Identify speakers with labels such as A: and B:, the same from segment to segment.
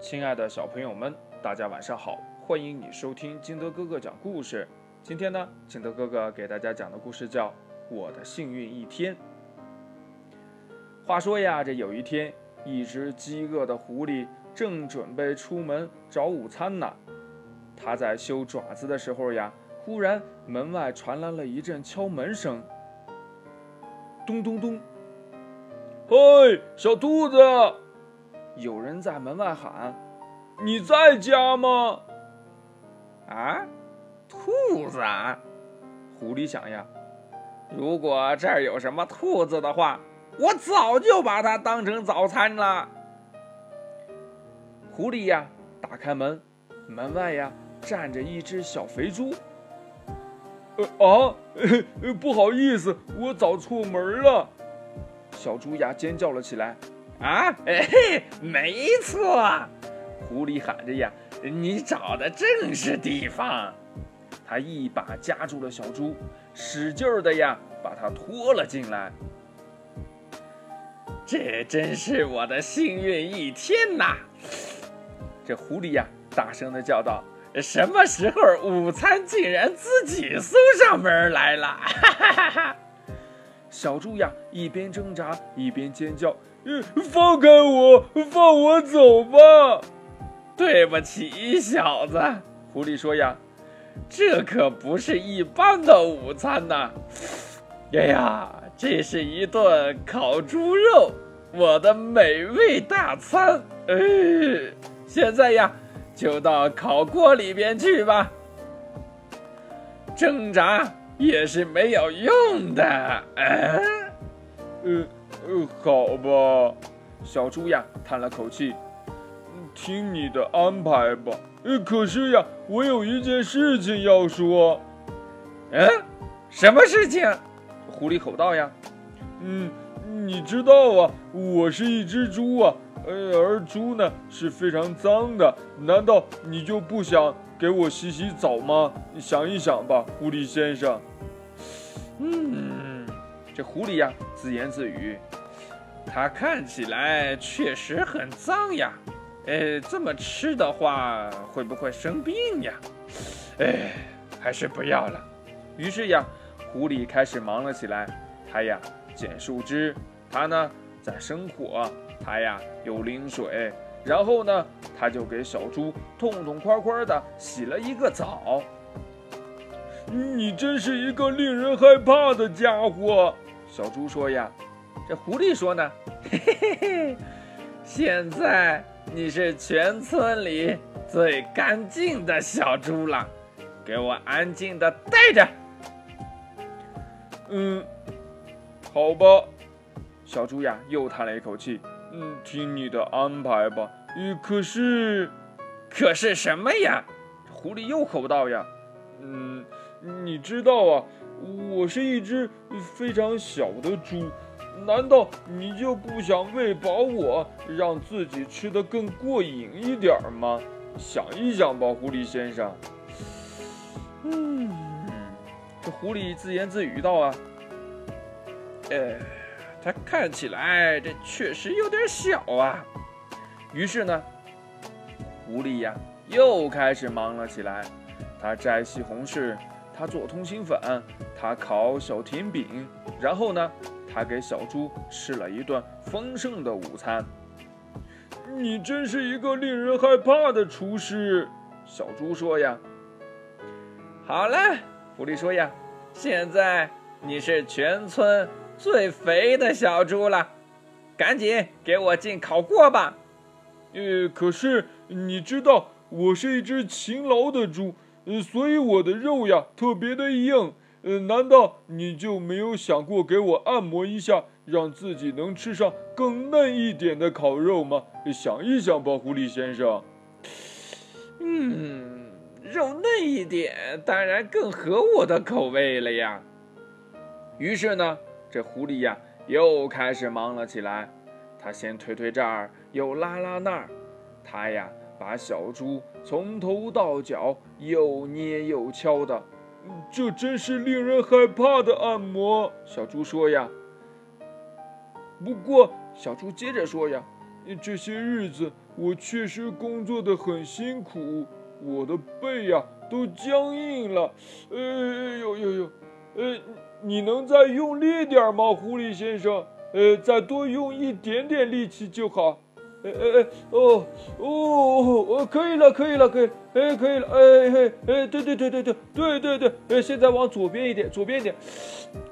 A: 亲爱的小朋友们，大家晚上好！欢迎你收听金德哥哥讲故事。今天呢，金德哥哥给大家讲的故事叫《我的幸运一天》。话说呀，这有一天，一只饥饿的狐狸正准备出门找午餐呢。它在修爪子的时候呀，忽然门外传来了一阵敲门声。咚咚咚！嘿，小兔子！有人在门外喊：“你在家吗？”
B: 啊，兔子！狐狸想呀，如果这儿有什么兔子的话，我早就把它当成早餐了。
A: 狐狸呀，打开门，门外呀站着一只小肥猪。呃啊，不好意思，我找错门了。小猪呀尖叫了起来。
B: 啊，嘿，没错，狐狸喊着呀，你找的正是地方。
A: 他一把夹住了小猪，使劲的呀把它拖了进来。
B: 这真是我的幸运一天呐！
A: 这狐狸呀大声的叫道：“
B: 什么时候午餐竟然自己送上门来了？”哈哈哈哈！
A: 小猪呀一边挣扎一边尖叫。嗯放开我，放我走吧！
B: 对不起，小子，狐狸说呀，这可不是一般的午餐呐！哎呀，这是一顿烤猪肉，我的美味大餐！哎，现在呀，就到烤锅里边去吧。挣扎也是没有用的，哎，
A: 嗯。呃，好吧，小猪呀叹了口气，听你的安排吧。呃，可是呀，我有一件事情要说。
B: 嗯，什么事情？
A: 狐狸吼道呀。嗯，你知道啊，我是一只猪啊，呃，而猪呢是非常脏的。难道你就不想给我洗洗澡吗？想一想吧，狐狸先生。嗯，这狐狸呀自言自语。
B: 它看起来确实很脏呀，呃，这么吃的话会不会生病呀？哎，还是不要了。
A: 于是呀，狐狸开始忙了起来。它呀捡树枝，它呢在生火，它呀又拎水，然后呢，它就给小猪痛痛快快的洗了一个澡。你真是一个令人害怕的家伙，小猪说呀。
B: 这狐狸说呢，嘿嘿嘿，现在你是全村里最干净的小猪了，给我安静的待着。
A: 嗯，好吧，小猪呀又叹了一口气，嗯，听你的安排吧。嗯，可是，
B: 可是什么呀？
A: 狐狸又吼道呀，嗯，你知道啊，我是一只非常小的猪。难道你就不想喂饱我，让自己吃得更过瘾一点吗？想一想吧，狐狸先生。嗯，这狐狸自言自语道啊，
B: 呃，它看起来这确实有点小啊。
A: 于是呢，狐狸呀又开始忙了起来。它摘西红柿，他做通心粉，他烤小甜饼，然后呢？他给小猪吃了一顿丰盛的午餐。你真是一个令人害怕的厨师，小猪说呀。
B: 好了，狐狸说呀，现在你是全村最肥的小猪了，赶紧给我进烤锅吧。
A: 呃，可是你知道，我是一只勤劳的猪，所以我的肉呀特别的硬。呃，难道你就没有想过给我按摩一下，让自己能吃上更嫩一点的烤肉吗？想一想吧，狐狸先生。
B: 嗯，肉嫩一点，当然更合我的口味了呀。
A: 于是呢，这狐狸呀又开始忙了起来。他先推推这儿，又拉拉那儿。他呀把小猪从头到脚又捏又敲的。这真是令人害怕的按摩，小猪说呀。不过，小猪接着说呀，这些日子我确实工作的很辛苦，我的背呀都僵硬了。哎呦呦呦，呃，你能再用力点吗，狐狸先生？呃，再多用一点点力气就好。哎哎哎，哦哦哦，可以了，可以了，可以，哎，可以了，哎嘿，哎，对对对对对对对对，哎，现在往左边一点，左边一点。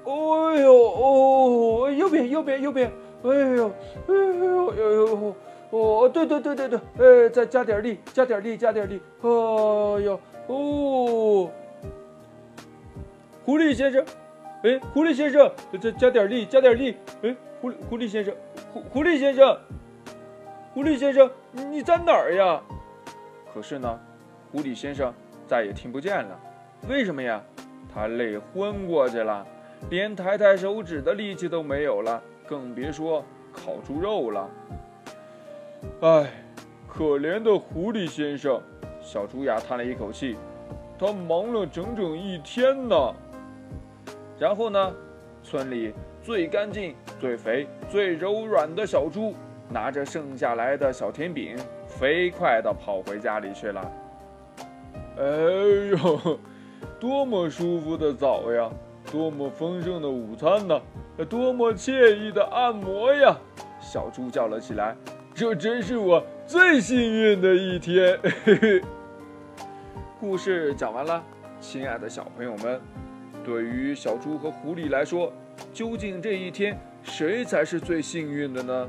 A: 哎呦，哦，右边，右边，右边。哎呦，哎呦，哎呦，哦，对对对对对，哎，再加点力，加点力，加点力。哎呦，哦，狐狸先生，哎，狐狸先生，再加点力，加点力。哎，狐狸狐狸先生，狐狐狸先生。狐狸先生，你在哪儿呀？可是呢，狐狸先生再也听不见了。为什么呀？他累昏过去了，连抬抬手指的力气都没有了，更别说烤猪肉了。唉，可怜的狐狸先生，小猪呀叹了一口气，他忙了整整一天呢。然后呢，村里最干净、最肥、最柔软的小猪。拿着剩下来的小甜饼，飞快地跑回家里去了。哎呦，多么舒服的澡呀！多么丰盛的午餐呢！多么惬意的按摩呀！小猪叫了起来：“这真是我最幸运的一天！”。故事讲完了，亲爱的小朋友们，对于小猪和狐狸来说，究竟这一天谁才是最幸运的呢？